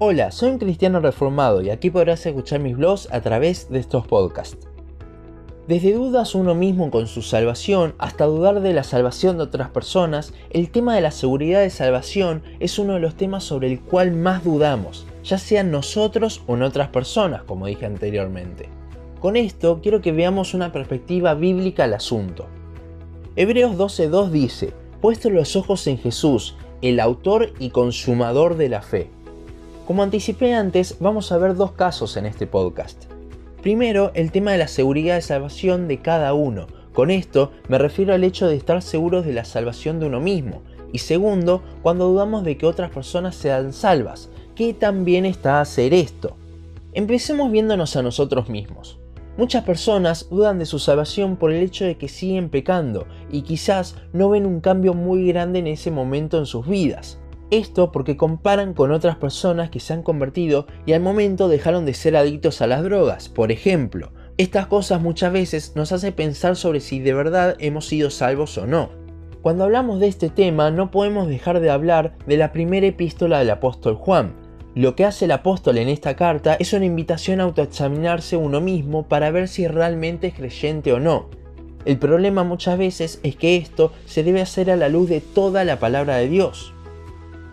Hola, soy un cristiano reformado y aquí podrás escuchar mis blogs a través de estos podcasts. Desde dudas uno mismo con su salvación hasta dudar de la salvación de otras personas, el tema de la seguridad de salvación es uno de los temas sobre el cual más dudamos, ya sean nosotros o en otras personas, como dije anteriormente. Con esto quiero que veamos una perspectiva bíblica al asunto. Hebreos 12.2 dice, puesto los ojos en Jesús, el autor y consumador de la fe. Como anticipé antes, vamos a ver dos casos en este podcast. Primero, el tema de la seguridad de salvación de cada uno. Con esto me refiero al hecho de estar seguros de la salvación de uno mismo. Y segundo, cuando dudamos de que otras personas sean salvas. ¿Qué también está hacer esto? Empecemos viéndonos a nosotros mismos. Muchas personas dudan de su salvación por el hecho de que siguen pecando y quizás no ven un cambio muy grande en ese momento en sus vidas. Esto porque comparan con otras personas que se han convertido y al momento dejaron de ser adictos a las drogas, por ejemplo. Estas cosas muchas veces nos hacen pensar sobre si de verdad hemos sido salvos o no. Cuando hablamos de este tema no podemos dejar de hablar de la primera epístola del apóstol Juan. Lo que hace el apóstol en esta carta es una invitación a autoexaminarse uno mismo para ver si realmente es creyente o no. El problema muchas veces es que esto se debe hacer a la luz de toda la palabra de Dios.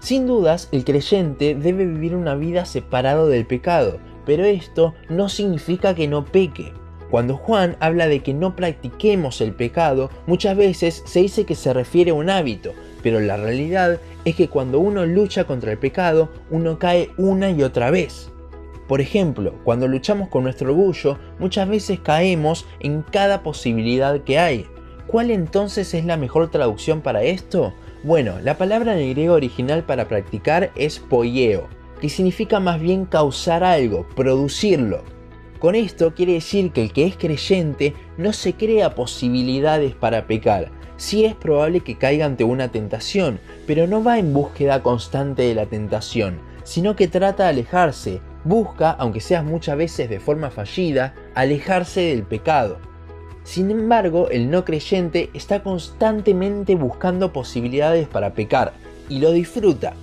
Sin dudas, el creyente debe vivir una vida separado del pecado, pero esto no significa que no peque. Cuando Juan habla de que no practiquemos el pecado, muchas veces se dice que se refiere a un hábito, pero la realidad es que cuando uno lucha contra el pecado, uno cae una y otra vez. Por ejemplo, cuando luchamos con nuestro orgullo, muchas veces caemos en cada posibilidad que hay. ¿Cuál entonces es la mejor traducción para esto? Bueno, la palabra en el griego original para practicar es poieo, que significa más bien causar algo, producirlo. Con esto quiere decir que el que es creyente no se crea posibilidades para pecar. Sí es probable que caiga ante una tentación, pero no va en búsqueda constante de la tentación, sino que trata de alejarse, busca, aunque sea muchas veces de forma fallida, alejarse del pecado. Sin embargo, el no creyente está constantemente buscando posibilidades para pecar y lo disfruta.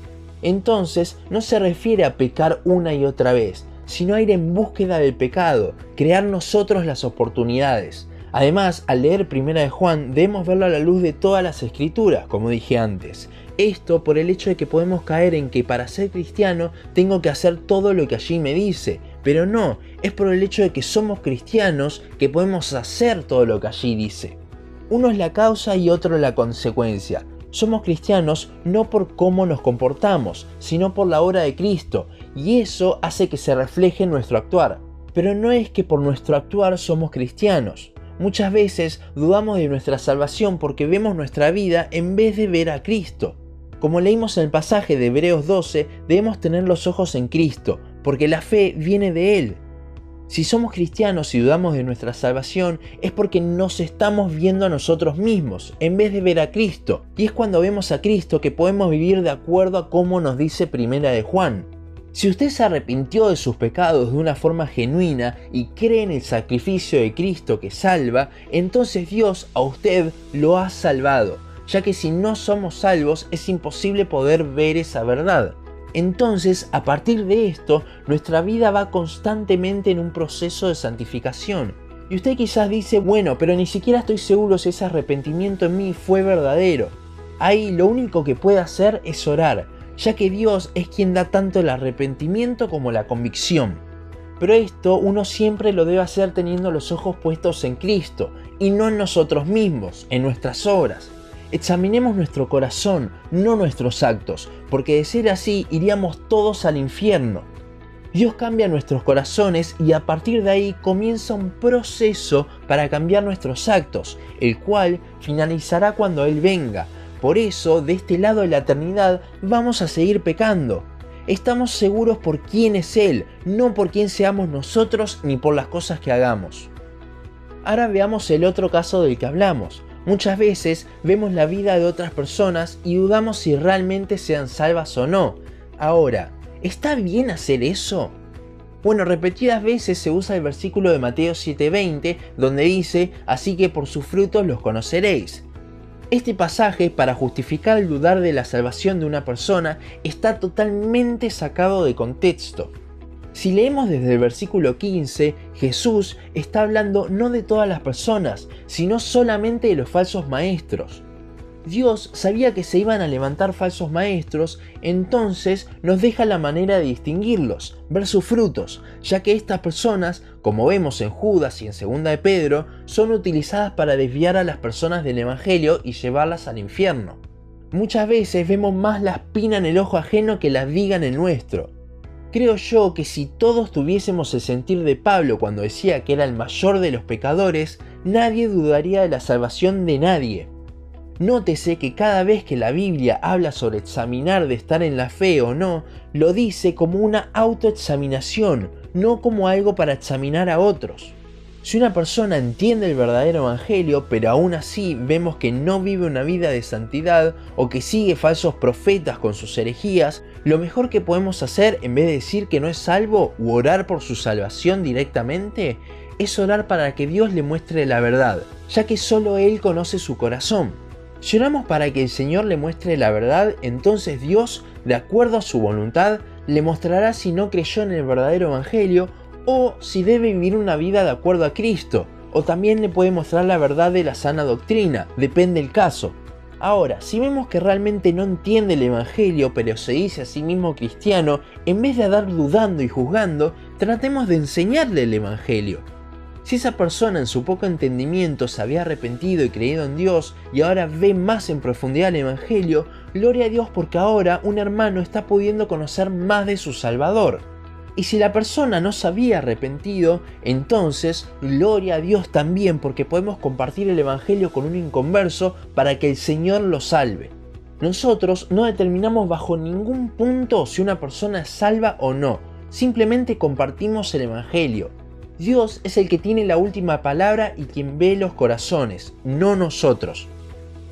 Entonces no se refiere a pecar una y otra vez, sino a ir en búsqueda del pecado, crear nosotros las oportunidades. Además, al leer Primera de Juan, debemos verlo a la luz de todas las escrituras, como dije antes. Esto por el hecho de que podemos caer en que para ser cristiano tengo que hacer todo lo que allí me dice, pero no, es por el hecho de que somos cristianos que podemos hacer todo lo que allí dice. Uno es la causa y otro la consecuencia. Somos cristianos no por cómo nos comportamos, sino por la obra de Cristo, y eso hace que se refleje en nuestro actuar. Pero no es que por nuestro actuar somos cristianos. Muchas veces dudamos de nuestra salvación porque vemos nuestra vida en vez de ver a Cristo. Como leímos en el pasaje de Hebreos 12, debemos tener los ojos en Cristo, porque la fe viene de Él. Si somos cristianos y dudamos de nuestra salvación, es porque nos estamos viendo a nosotros mismos, en vez de ver a Cristo. Y es cuando vemos a Cristo que podemos vivir de acuerdo a cómo nos dice Primera de Juan. Si usted se arrepintió de sus pecados de una forma genuina y cree en el sacrificio de Cristo que salva, entonces Dios a usted lo ha salvado, ya que si no somos salvos es imposible poder ver esa verdad. Entonces, a partir de esto, nuestra vida va constantemente en un proceso de santificación. Y usted quizás dice, bueno, pero ni siquiera estoy seguro si ese arrepentimiento en mí fue verdadero. Ahí lo único que puede hacer es orar, ya que Dios es quien da tanto el arrepentimiento como la convicción. Pero esto uno siempre lo debe hacer teniendo los ojos puestos en Cristo y no en nosotros mismos, en nuestras obras. Examinemos nuestro corazón, no nuestros actos, porque de ser así iríamos todos al infierno. Dios cambia nuestros corazones y a partir de ahí comienza un proceso para cambiar nuestros actos, el cual finalizará cuando Él venga. Por eso, de este lado de la eternidad, vamos a seguir pecando. Estamos seguros por quién es Él, no por quién seamos nosotros ni por las cosas que hagamos. Ahora veamos el otro caso del que hablamos, Muchas veces vemos la vida de otras personas y dudamos si realmente sean salvas o no. Ahora, ¿está bien hacer eso? Bueno, repetidas veces se usa el versículo de Mateo 7:20 donde dice, así que por sus frutos los conoceréis. Este pasaje, para justificar el dudar de la salvación de una persona, está totalmente sacado de contexto. Si leemos desde el versículo 15, Jesús está hablando no de todas las personas, sino solamente de los falsos maestros. Dios sabía que se iban a levantar falsos maestros, entonces nos deja la manera de distinguirlos, ver sus frutos, ya que estas personas, como vemos en Judas y en Segunda de Pedro, son utilizadas para desviar a las personas del Evangelio y llevarlas al infierno. Muchas veces vemos más la espina en el ojo ajeno que la viga en el nuestro. Creo yo que si todos tuviésemos el sentir de Pablo cuando decía que era el mayor de los pecadores, nadie dudaría de la salvación de nadie. Nótese que cada vez que la Biblia habla sobre examinar de estar en la fe o no, lo dice como una autoexaminación, no como algo para examinar a otros. Si una persona entiende el verdadero evangelio, pero aún así vemos que no vive una vida de santidad o que sigue falsos profetas con sus herejías, lo mejor que podemos hacer en vez de decir que no es salvo u orar por su salvación directamente, es orar para que Dios le muestre la verdad, ya que solo Él conoce su corazón. Si oramos para que el Señor le muestre la verdad, entonces Dios, de acuerdo a su voluntad, le mostrará si no creyó en el verdadero Evangelio o si debe vivir una vida de acuerdo a Cristo, o también le puede mostrar la verdad de la sana doctrina, depende el caso. Ahora, si vemos que realmente no entiende el Evangelio, pero se dice a sí mismo cristiano, en vez de andar dudando y juzgando, tratemos de enseñarle el Evangelio. Si esa persona en su poco entendimiento se había arrepentido y creído en Dios y ahora ve más en profundidad el Evangelio, gloria a Dios porque ahora un hermano está pudiendo conocer más de su Salvador. Y si la persona no se había arrepentido, entonces gloria a Dios también porque podemos compartir el Evangelio con un inconverso para que el Señor lo salve. Nosotros no determinamos bajo ningún punto si una persona es salva o no, simplemente compartimos el Evangelio. Dios es el que tiene la última palabra y quien ve los corazones, no nosotros.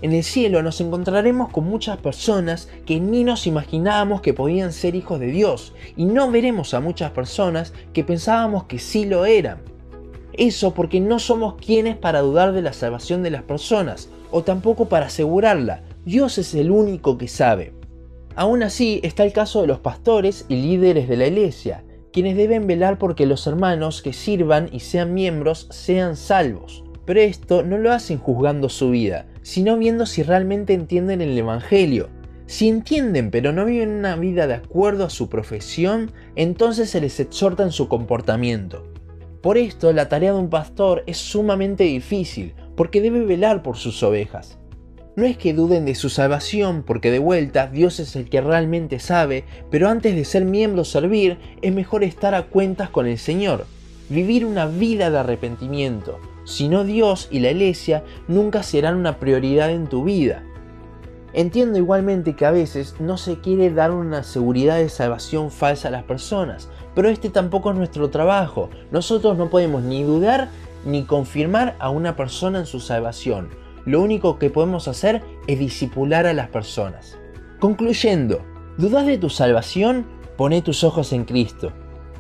En el cielo nos encontraremos con muchas personas que ni nos imaginábamos que podían ser hijos de Dios y no veremos a muchas personas que pensábamos que sí lo eran. Eso porque no somos quienes para dudar de la salvación de las personas o tampoco para asegurarla. Dios es el único que sabe. Aún así está el caso de los pastores y líderes de la iglesia, quienes deben velar porque los hermanos que sirvan y sean miembros sean salvos. Pero esto no lo hacen juzgando su vida, sino viendo si realmente entienden el Evangelio. Si entienden pero no viven una vida de acuerdo a su profesión, entonces se les exhorta en su comportamiento. Por esto la tarea de un pastor es sumamente difícil, porque debe velar por sus ovejas. No es que duden de su salvación, porque de vuelta Dios es el que realmente sabe, pero antes de ser miembro servir, es mejor estar a cuentas con el Señor, vivir una vida de arrepentimiento. Si no Dios y la iglesia nunca serán una prioridad en tu vida. Entiendo igualmente que a veces no se quiere dar una seguridad de salvación falsa a las personas, pero este tampoco es nuestro trabajo. Nosotros no podemos ni dudar ni confirmar a una persona en su salvación lo único que podemos hacer es disipular a las personas. Concluyendo, ¿dudas de tu salvación? Poné tus ojos en Cristo.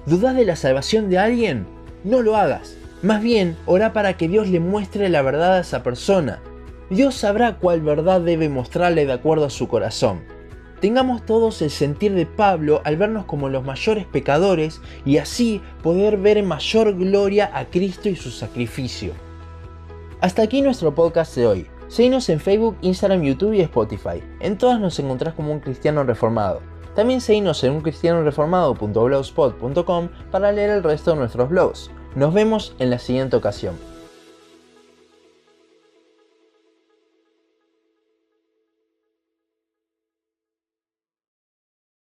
¿Dudas de la salvación de alguien? No lo hagas. Más bien, ora para que Dios le muestre la verdad a esa persona. Dios sabrá cuál verdad debe mostrarle de acuerdo a su corazón. Tengamos todos el sentir de Pablo al vernos como los mayores pecadores y así poder ver en mayor gloria a Cristo y su sacrificio. Hasta aquí nuestro podcast de hoy. Seguinos en Facebook, Instagram, YouTube y Spotify. En todas nos encontrás como un cristiano reformado. También seguinos en uncristianoreformado.blogspot.com para leer el resto de nuestros blogs. Nos vemos en la siguiente ocasión.